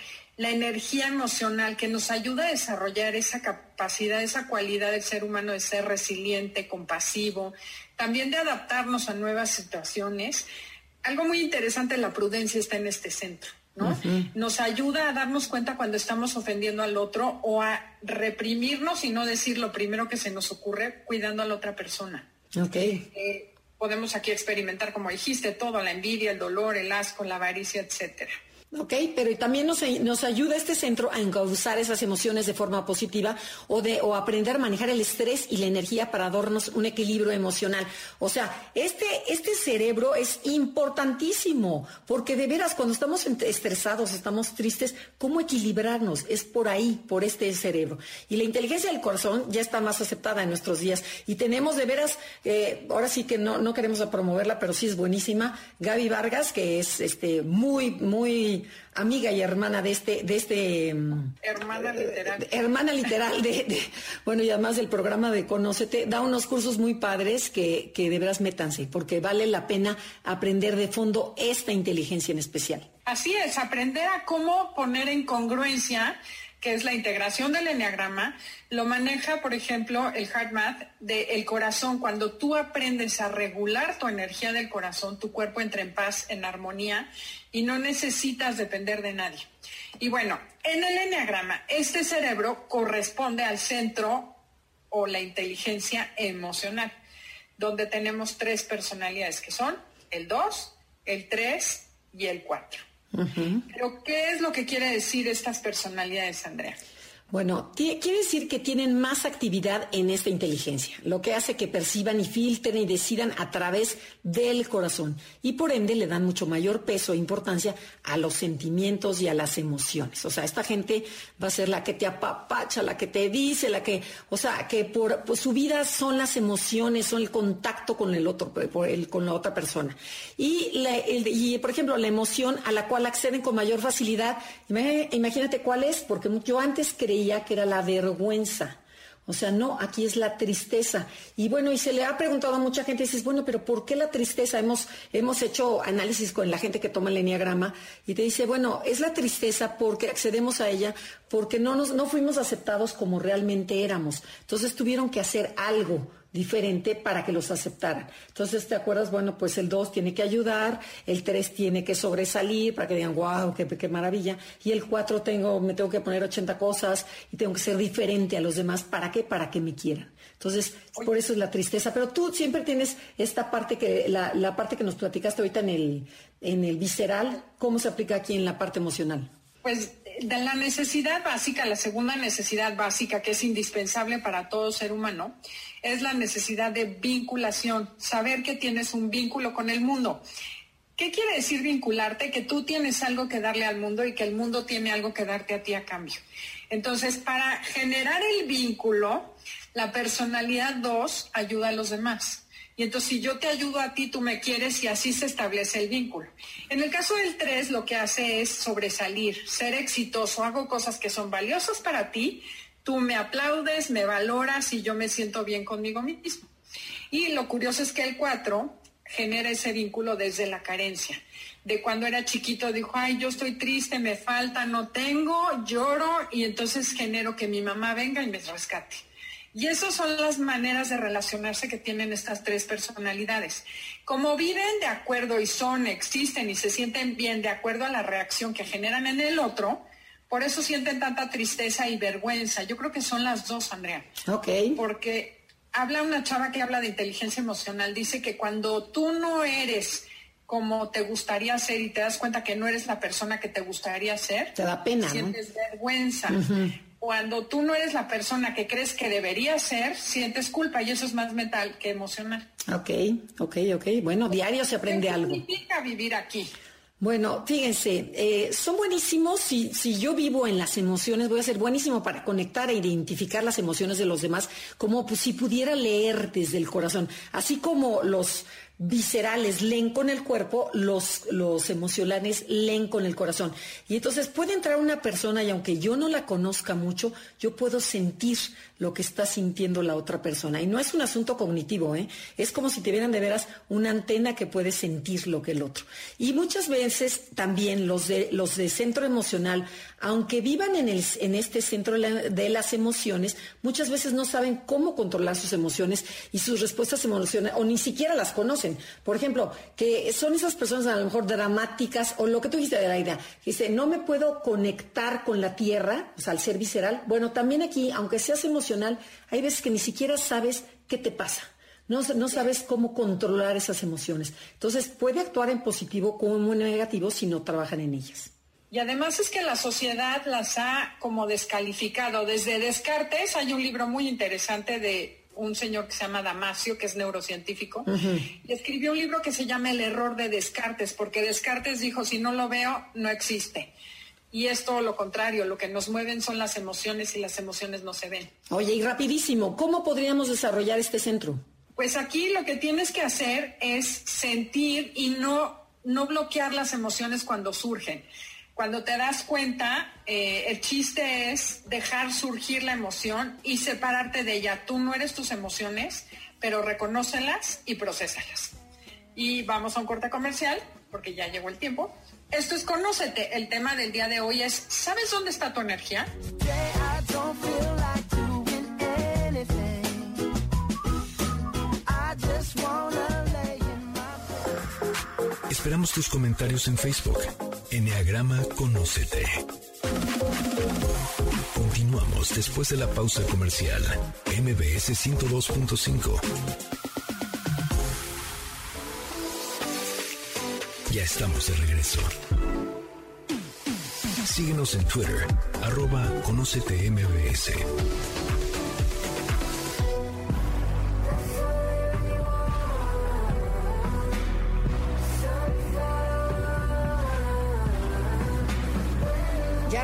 la energía emocional que nos ayuda a desarrollar esa capacidad, esa cualidad del ser humano de ser resiliente, compasivo, también de adaptarnos a nuevas situaciones. Algo muy interesante, la prudencia está en este centro. ¿no? Nos ayuda a darnos cuenta cuando estamos ofendiendo al otro o a reprimirnos y no decir lo primero que se nos ocurre cuidando a la otra persona. Okay. Eh, podemos aquí experimentar, como dijiste, todo, la envidia, el dolor, el asco, la avaricia, etcétera. Ok, pero también nos, nos, ayuda este centro a encauzar esas emociones de forma positiva o, de, o aprender a manejar el estrés y la energía para darnos un equilibrio emocional. O sea, este, este cerebro es importantísimo porque de veras cuando estamos estresados, estamos tristes, ¿cómo equilibrarnos? Es por ahí, por este cerebro. Y la inteligencia del corazón ya está más aceptada en nuestros días y tenemos de veras, eh, ahora sí que no, no queremos promoverla, pero sí es buenísima, Gaby Vargas, que es este, muy, muy amiga y hermana de este, de este mm, hermana literal, hermana literal de, bueno y además del programa de Conócete da unos cursos muy padres que, que de veras métanse porque vale la pena aprender de fondo esta inteligencia en especial. Así es, aprender a cómo poner en congruencia que es la integración del enneagrama, lo maneja, por ejemplo, el Heart Math del corazón. Cuando tú aprendes a regular tu energía del corazón, tu cuerpo entra en paz, en armonía y no necesitas depender de nadie. Y bueno, en el enneagrama, este cerebro corresponde al centro o la inteligencia emocional, donde tenemos tres personalidades que son el 2, el 3 y el 4. Pero, ¿qué es lo que quiere decir estas personalidades, Andrea? Bueno, quiere decir que tienen más actividad en esta inteligencia, lo que hace que perciban y filtren y decidan a través del corazón y por ende le dan mucho mayor peso e importancia a los sentimientos y a las emociones. O sea, esta gente va a ser la que te apapacha, la que te dice, la que, o sea, que por, su vida son las emociones, son el contacto con el otro, por el, con la otra persona. Y, y, por ejemplo, la emoción a la cual acceden con mayor facilidad, imagínate cuál es, porque yo antes creía que era la vergüenza. O sea, no, aquí es la tristeza. Y bueno, y se le ha preguntado a mucha gente, dices, bueno, pero ¿por qué la tristeza? Hemos, hemos hecho análisis con la gente que toma el enneagrama y te dice, bueno, es la tristeza porque accedemos a ella, porque no, nos, no fuimos aceptados como realmente éramos. Entonces tuvieron que hacer algo diferente para que los aceptaran. Entonces, ¿te acuerdas? Bueno, pues el 2 tiene que ayudar, el 3 tiene que sobresalir para que digan, wow, qué, qué maravilla, y el 4 tengo, me tengo que poner 80 cosas y tengo que ser diferente a los demás. ¿Para qué? Para que me quieran. Entonces, por eso es la tristeza. Pero tú siempre tienes esta parte que, la, la parte que nos platicaste ahorita en el, en el visceral, ¿cómo se aplica aquí en la parte emocional? Pues de la necesidad básica, la segunda necesidad básica que es indispensable para todo ser humano, es la necesidad de vinculación, saber que tienes un vínculo con el mundo. ¿Qué quiere decir vincularte? Que tú tienes algo que darle al mundo y que el mundo tiene algo que darte a ti a cambio. Entonces, para generar el vínculo, la personalidad 2 ayuda a los demás. Y entonces si yo te ayudo a ti, tú me quieres y así se establece el vínculo. En el caso del 3, lo que hace es sobresalir, ser exitoso, hago cosas que son valiosas para ti, tú me aplaudes, me valoras y yo me siento bien conmigo mismo. Y lo curioso es que el 4 genera ese vínculo desde la carencia. De cuando era chiquito dijo, ay, yo estoy triste, me falta, no tengo, lloro y entonces genero que mi mamá venga y me rescate Y esas son las maneras de relacionarse que tienen estas tres personalidades. Como viven de acuerdo y son, existen y se sienten bien de acuerdo a la reacción que generan en el otro, por eso sienten tanta tristeza y vergüenza. Yo creo que son las dos, Andrea. Ok. Porque habla una chava que habla de inteligencia emocional, dice que cuando tú no eres como te gustaría ser y te das cuenta que no eres la persona que te gustaría ser, Te da pena, ¿no? sientes vergüenza. Cuando tú no eres la persona que crees que deberías ser, sientes culpa y eso es más mental que emocional. Ok, ok, ok. Bueno, diario se aprende ¿Qué algo. significa vivir aquí? Bueno, fíjense, eh, son buenísimos. Si, si yo vivo en las emociones, voy a ser buenísimo para conectar e identificar las emociones de los demás, como pues, si pudiera leer desde el corazón. Así como los viscerales leen con el cuerpo, los, los emocionales leen con el corazón. Y entonces puede entrar una persona y aunque yo no la conozca mucho, yo puedo sentir lo que está sintiendo la otra persona. Y no es un asunto cognitivo, ¿eh? es como si te vieran de veras una antena que puede sentir lo que el otro. Y muchas veces también los de, los de centro emocional, aunque vivan en, el, en este centro de, la- de las emociones, muchas veces no saben cómo controlar sus emociones y sus respuestas emocionales, o ni siquiera las conocen. Por ejemplo, que son esas personas a lo mejor dramáticas, o lo que tú dijiste de la idea, dice, no me puedo conectar con la tierra, o sea, al ser visceral. Bueno, también aquí, aunque seas emocional, hay veces que ni siquiera sabes qué te pasa. No, no sabes cómo controlar esas emociones. Entonces, puede actuar en positivo como en negativo si no trabajan en ellas. Y además es que la sociedad las ha como descalificado. Desde Descartes hay un libro muy interesante de un señor que se llama Damasio, que es neurocientífico, y escribió un libro que se llama El error de Descartes, porque Descartes dijo, si no lo veo, no existe. Y es todo lo contrario, lo que nos mueven son las emociones y las emociones no se ven. Oye, y rapidísimo, ¿cómo podríamos desarrollar este centro? Pues aquí lo que tienes que hacer es sentir y no, no bloquear las emociones cuando surgen. Cuando te das cuenta, eh, el chiste es dejar surgir la emoción y separarte de ella. Tú no eres tus emociones, pero reconócelas y procesalas. Y vamos a un corte comercial, porque ya llegó el tiempo. Esto es Conócete. El tema del día de hoy es, ¿sabes dónde está tu energía? Esperamos tus comentarios en Facebook. Enneagrama Conócete. Continuamos después de la pausa comercial. MBS 102.5. Ya estamos de regreso. Síguenos en Twitter, arroba Conócete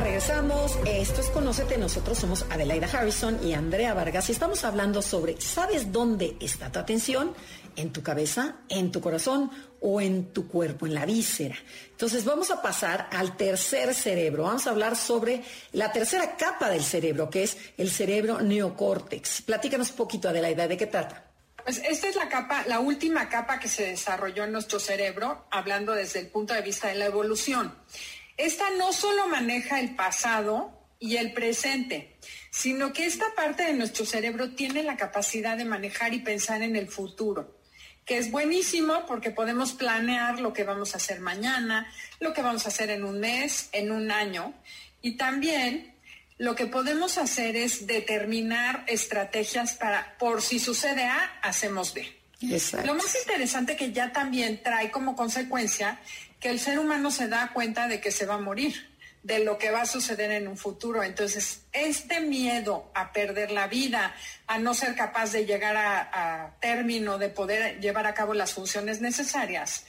regresamos. Esto es Conócete. Nosotros somos Adelaida Harrison y Andrea Vargas y estamos hablando sobre, ¿sabes dónde está tu atención? ¿En tu cabeza, en tu corazón o en tu cuerpo, en la víscera? Entonces vamos a pasar al tercer cerebro. Vamos a hablar sobre la tercera capa del cerebro, que es el cerebro neocórtex. Platícanos un poquito, Adelaida, ¿de qué trata? Pues esta es la capa, la última capa que se desarrolló en nuestro cerebro, hablando desde el punto de vista de la evolución. Esta no solo maneja el pasado y el presente, sino que esta parte de nuestro cerebro tiene la capacidad de manejar y pensar en el futuro, que es buenísimo porque podemos planear lo que vamos a hacer mañana, lo que vamos a hacer en un mes, en un año, y también lo que podemos hacer es determinar estrategias para, por si sucede A, hacemos B. Exacto. Lo más interesante que ya también trae como consecuencia que el ser humano se da cuenta de que se va a morir, de lo que va a suceder en un futuro. Entonces, este miedo a perder la vida, a no ser capaz de llegar a, a término, de poder llevar a cabo las funciones necesarias,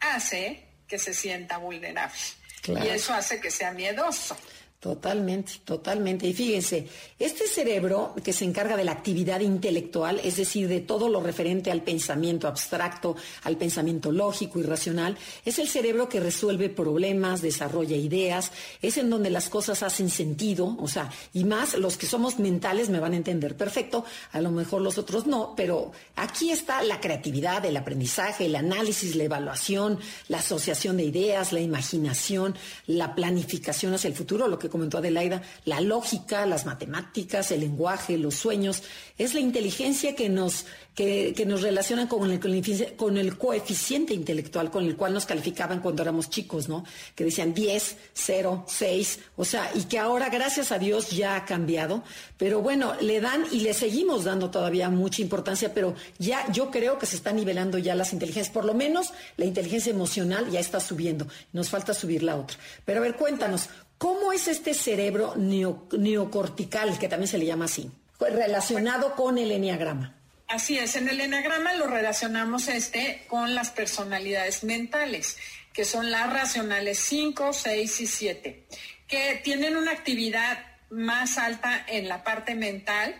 hace que se sienta vulnerable. Claro. Y eso hace que sea miedoso. Totalmente, totalmente. Y fíjense, este cerebro que se encarga de la actividad intelectual, es decir, de todo lo referente al pensamiento abstracto, al pensamiento lógico y racional, es el cerebro que resuelve problemas, desarrolla ideas, es en donde las cosas hacen sentido, o sea, y más los que somos mentales me van a entender perfecto, a lo mejor los otros no, pero aquí está la creatividad, el aprendizaje, el análisis, la evaluación, la asociación de ideas, la imaginación, la planificación hacia el futuro, lo que que comentó Adelaida, la lógica, las matemáticas, el lenguaje, los sueños, es la inteligencia que nos, que, que nos relaciona con el, con el coeficiente intelectual con el cual nos calificaban cuando éramos chicos, ¿no? Que decían 10, 0, 6, o sea, y que ahora, gracias a Dios, ya ha cambiado. Pero bueno, le dan y le seguimos dando todavía mucha importancia, pero ya yo creo que se están nivelando ya las inteligencias, por lo menos la inteligencia emocional ya está subiendo, nos falta subir la otra. Pero a ver, cuéntanos, ¿cómo es este cerebro neocortical, que también se le llama así, relacionado con el enneagrama? Así es, en el enneagrama lo relacionamos este con las personalidades mentales, que son las racionales 5, 6 y 7, que tienen una actividad más alta en la parte mental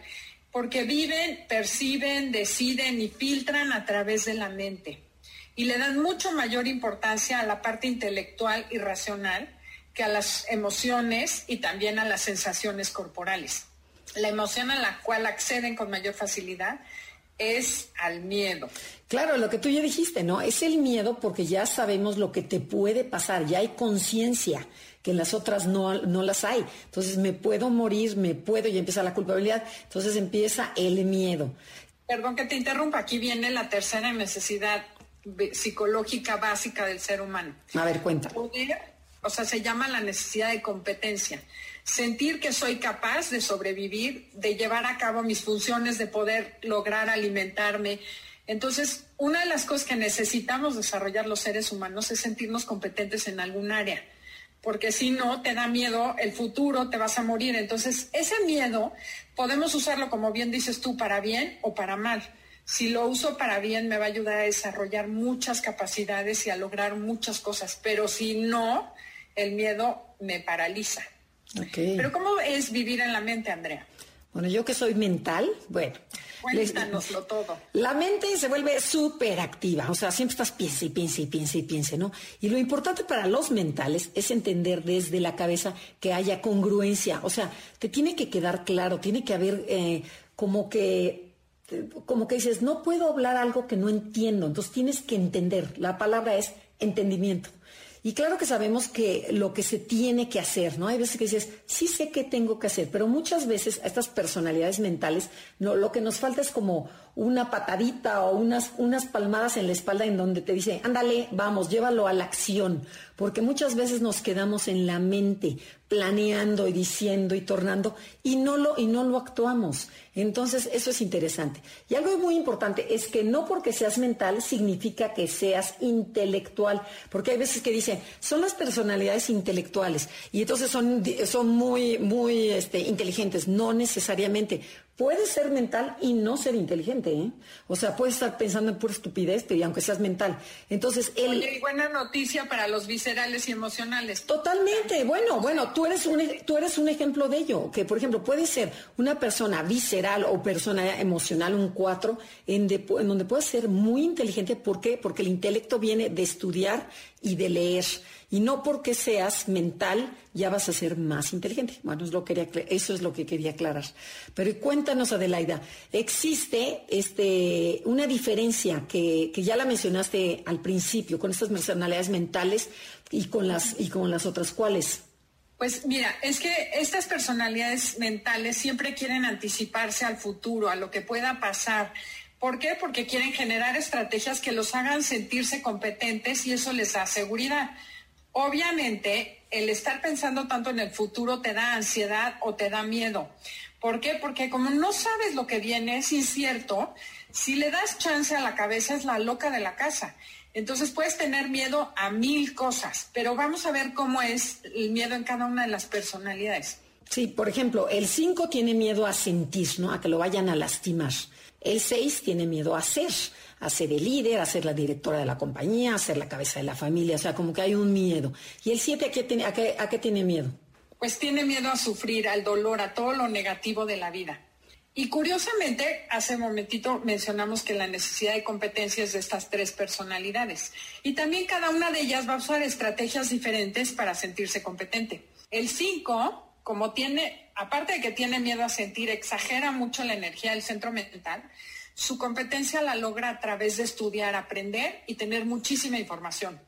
porque viven, perciben, deciden y filtran a través de la mente. Y le dan mucho mayor importancia a la parte intelectual y racional que a las emociones y también a las sensaciones corporales. La emoción a la cual acceden con mayor facilidad es al miedo. Claro, lo que tú ya dijiste, ¿no? Es el miedo porque ya sabemos lo que te puede pasar, ya hay conciencia que en las otras no, no las hay. Entonces me puedo morir, me puedo y empieza la culpabilidad. Entonces empieza el miedo. Perdón que te interrumpa, aquí viene la tercera necesidad psicológica básica del ser humano. A ver, cuenta. Poder, o sea, se llama la necesidad de competencia sentir que soy capaz de sobrevivir, de llevar a cabo mis funciones, de poder lograr alimentarme. Entonces, una de las cosas que necesitamos desarrollar los seres humanos es sentirnos competentes en algún área, porque si no, te da miedo el futuro, te vas a morir. Entonces, ese miedo podemos usarlo, como bien dices tú, para bien o para mal. Si lo uso para bien, me va a ayudar a desarrollar muchas capacidades y a lograr muchas cosas, pero si no, el miedo me paraliza. Pero ¿cómo es vivir en la mente, Andrea? Bueno, yo que soy mental, bueno. Cuéntanoslo todo. La mente se vuelve súper activa, o sea, siempre estás piensa y piensa y piensa y piensa, ¿no? Y lo importante para los mentales es entender desde la cabeza que haya congruencia, o sea, te tiene que quedar claro, tiene que haber eh, como que como que dices, no puedo hablar algo que no entiendo, entonces tienes que entender. La palabra es entendimiento. Y claro que sabemos que lo que se tiene que hacer, ¿no? Hay veces que dices, sí sé qué tengo que hacer, pero muchas veces a estas personalidades mentales, no, lo que nos falta es como una patadita o unas, unas palmadas en la espalda en donde te dice, ándale, vamos, llévalo a la acción, porque muchas veces nos quedamos en la mente planeando y diciendo y tornando y no lo, y no lo actuamos. Entonces, eso es interesante. Y algo muy importante es que no porque seas mental significa que seas intelectual, porque hay veces que dicen, son las personalidades intelectuales y entonces son, son muy, muy este, inteligentes. No necesariamente. Puedes ser mental y no ser inteligente, ¿eh? O sea, puedes estar pensando en pura estupidez, pero aunque seas mental. Entonces, el... Oye, y buena noticia para los viscerales y emocionales. Totalmente. Bueno, bueno, tú eres un tú eres un ejemplo de ello, que por ejemplo, puede ser una persona visceral o persona emocional un cuatro, en, en donde puedes ser muy inteligente, ¿por qué? Porque el intelecto viene de estudiar y de leer. Y no porque seas mental ya vas a ser más inteligente. Bueno, eso es lo que quería aclarar. Pero cuéntanos, Adelaida, ¿existe este, una diferencia que, que ya la mencionaste al principio con estas personalidades mentales y con las, y con las otras cuáles? Pues mira, es que estas personalidades mentales siempre quieren anticiparse al futuro, a lo que pueda pasar. ¿Por qué? Porque quieren generar estrategias que los hagan sentirse competentes y eso les da seguridad. Obviamente, el estar pensando tanto en el futuro te da ansiedad o te da miedo. ¿Por qué? Porque como no sabes lo que viene, es incierto, si le das chance a la cabeza es la loca de la casa. Entonces puedes tener miedo a mil cosas, pero vamos a ver cómo es el miedo en cada una de las personalidades. Sí, por ejemplo, el 5 tiene miedo a sentir, ¿no? A que lo vayan a lastimar. El 6 tiene miedo a ser a ser el líder, a ser la directora de la compañía, a ser la cabeza de la familia, o sea, como que hay un miedo. ¿Y el 7 a qué, tiene, miedo? Pues tiene miedo a sufrir, al dolor, a todo lo negativo de la vida. Y curiosamente, hace un momentito mencionamos que la necesidad de competencias de estas tres personalidades. Y también cada una de ellas va a usar estrategias diferentes para sentirse competente. El 5, como tiene, aparte de que tiene miedo a sentir, exagera mucho la energía del centro mental, su competencia la logra a través de estudiar, aprender y tener muchísima información.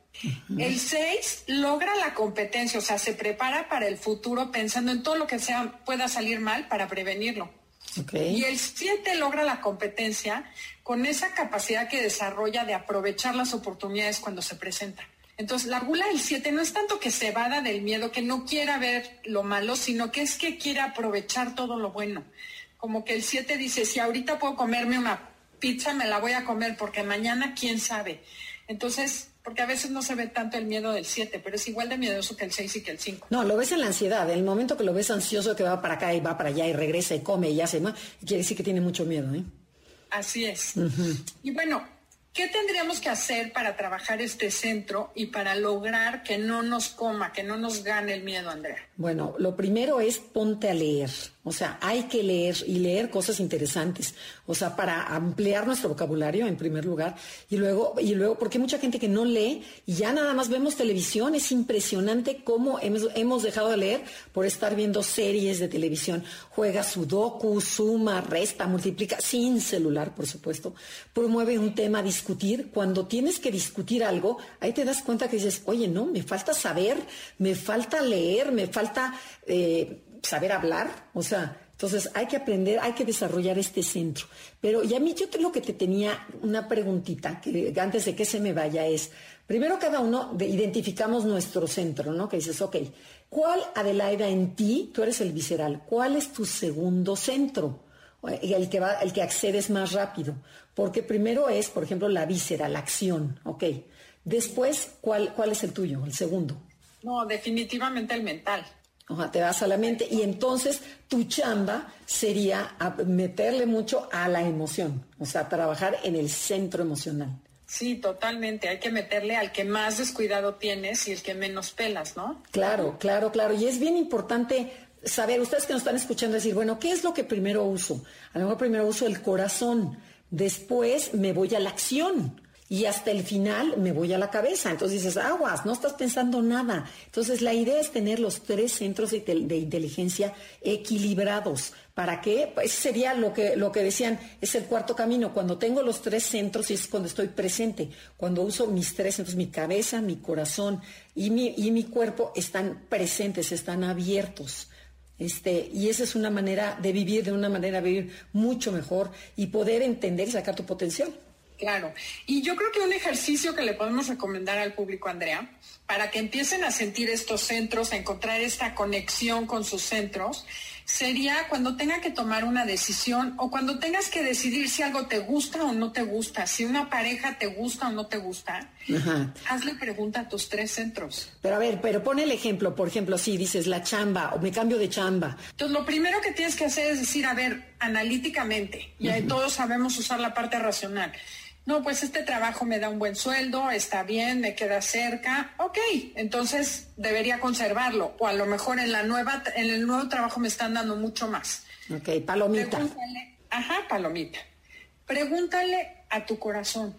El 6 logra la competencia, o sea, se prepara para el futuro pensando en todo lo que sea, pueda salir mal para prevenirlo. Y el 7 logra la competencia con esa capacidad que desarrolla de aprovechar las oportunidades cuando se presentan. Entonces, la gula del 7 no es tanto que se vada del miedo, que no quiera ver lo malo, sino que es que quiere aprovechar todo lo bueno. Como que el 7 dice, si ahorita puedo comerme una pizza, me la voy a comer, porque mañana quién sabe. Entonces, porque a veces no se ve tanto el miedo del 7, pero es igual de miedoso que el 6 y que el 5. No, lo ves en la ansiedad. En el momento que lo ves ansioso, que va para acá y va para allá y regresa y come y hace más, quiere decir que tiene mucho miedo, ¿eh? Así es. Y bueno, ¿qué tendríamos que hacer para trabajar este centro y para lograr que no nos coma, que no nos gane el miedo, Andrea? Bueno, lo primero es ponte a leer. O sea, hay que leer y leer cosas interesantes. O sea, para ampliar nuestro vocabulario en primer lugar. Y luego, y luego, porque hay mucha gente que no lee y ya nada más vemos televisión. Es impresionante cómo hemos, hemos dejado de leer por estar viendo series de televisión. Juega sudoku, suma, resta, multiplica, sin celular, por supuesto. Promueve un tema discutir. Cuando tienes que discutir algo, ahí te das cuenta que dices, oye, no, me falta saber, me falta leer, me falta eh, saber hablar. O sea, entonces hay que aprender, hay que desarrollar este centro. Pero y a mí yo lo que te tenía una preguntita, que antes de que se me vaya es, primero cada uno de- identificamos nuestro centro, ¿no? Que dices, ok, ¿cuál Adelaida en ti, tú eres el visceral, cuál es tu segundo centro? El que, va, el que accedes más rápido. Porque primero es, por ejemplo, la víscera, la acción, ok. Después, ¿cuál, cuál es el tuyo, el segundo? No, definitivamente el mental. Oja, te vas a la mente y entonces tu chamba sería meterle mucho a la emoción, o sea, trabajar en el centro emocional. Sí, totalmente. Hay que meterle al que más descuidado tienes y el que menos pelas, ¿no? Claro, claro, claro. Y es bien importante saber, ustedes que nos están escuchando decir, bueno, ¿qué es lo que primero uso? A lo mejor primero uso el corazón, después me voy a la acción y hasta el final me voy a la cabeza. Entonces dices, aguas, no estás pensando nada. Entonces la idea es tener los tres centros de, inteligencia equilibrados. ¿Para qué? Pues sería lo que, lo que decían, es el cuarto camino. Cuando tengo los tres centros es cuando estoy presente. Cuando uso mis tres centros, mi cabeza, mi corazón y mi, y mi cuerpo están presentes, están abiertos. Este, y esa es una manera de vivir, de una manera de vivir mucho mejor y poder entender y sacar tu potencial. Claro. Y yo creo que un ejercicio que le podemos recomendar al público, Andrea, para que empiecen a sentir estos centros, a encontrar esta conexión con sus centros, sería cuando tenga que tomar una decisión o cuando tengas que decidir si algo te gusta o no te gusta, si una pareja te gusta o no te gusta, Ajá. hazle pregunta a tus tres centros. Pero a ver, pero pon el ejemplo, por ejemplo, si dices la chamba o me cambio de chamba. Entonces, lo primero que tienes que hacer es decir, a ver, analíticamente, y ahí todos sabemos usar la parte racional. No, pues este trabajo me da un buen sueldo, está bien, me queda cerca, ok, entonces debería conservarlo. O a lo mejor en la nueva, en el nuevo trabajo me están dando mucho más. Ok, palomita. Pregúntale, ajá, palomita. Pregúntale a tu corazón,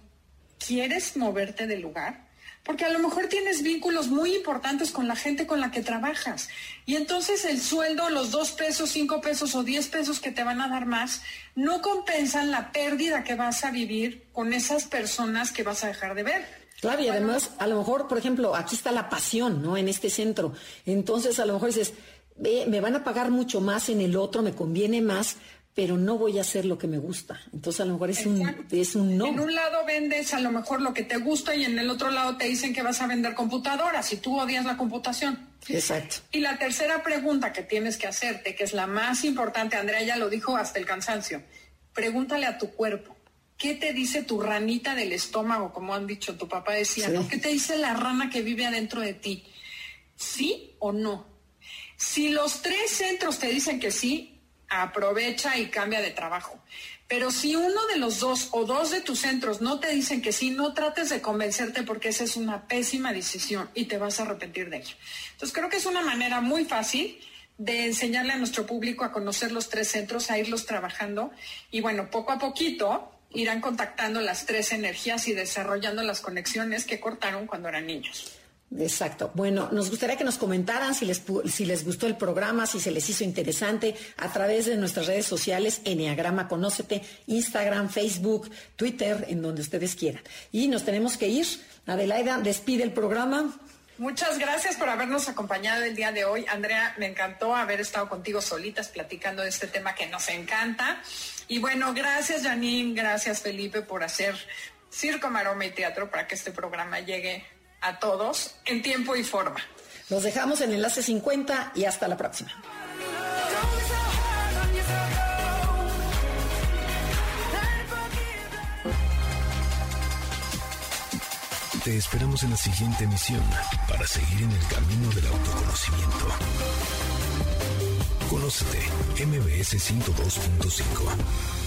¿quieres moverte del lugar? Porque a lo mejor tienes vínculos muy importantes con la gente con la que trabajas. Y entonces el sueldo, los dos pesos, cinco pesos o diez pesos que te van a dar más, no compensan la pérdida que vas a vivir con esas personas que vas a dejar de ver. Claro, y además, a lo mejor, por ejemplo, aquí está la pasión, ¿no? En este centro. Entonces, a lo mejor dices, "Ve, me van a pagar mucho más en el otro, me conviene más, pero no voy a hacer lo que me gusta. Entonces, a lo mejor es un, es un no. En un lado vendes a lo mejor lo que te gusta y en el otro lado te dicen que vas a vender computadoras y tú odias la computación. Exacto. Y la tercera pregunta que tienes que hacerte, que es la más importante, Andrea ya lo dijo hasta el cansancio, pregúntale a tu cuerpo. ¿Qué te dice tu ranita del estómago, como han dicho, tu papá decía, Sí. ¿no? ¿Qué te dice la rana que vive adentro de ti? ¿Sí o no? Si los tres centros te dicen que sí, aprovecha y cambia de trabajo. Pero si uno de los dos o dos de tus centros no te dicen que sí, no trates de convencerte porque esa es una pésima decisión y te vas a arrepentir de ello. Entonces creo que es una manera muy fácil de enseñarle a nuestro público a conocer los tres centros, a irlos trabajando y bueno, poco a poquito irán contactando las tres energías y desarrollando las conexiones que cortaron cuando eran niños. Exacto. Bueno, nos gustaría que nos comentaran si les, si les gustó el programa, si se les hizo interesante a través de nuestras redes sociales, Enneagrama Conócete, Instagram, Facebook, Twitter, en donde ustedes quieran. Y nos tenemos que ir. Adelaida, despide el programa. Muchas gracias por habernos acompañado el día de hoy. Andrea, me encantó haber estado contigo solitas platicando de este tema que nos encanta. Y bueno, gracias Janine, gracias Felipe por hacer circo, maroma y teatro para que este programa llegue a todos en tiempo y forma. Nos dejamos en Enlace 50 y hasta la próxima. Te esperamos en la siguiente emisión para seguir en el camino del autoconocimiento. Conócete, MBS 102.5.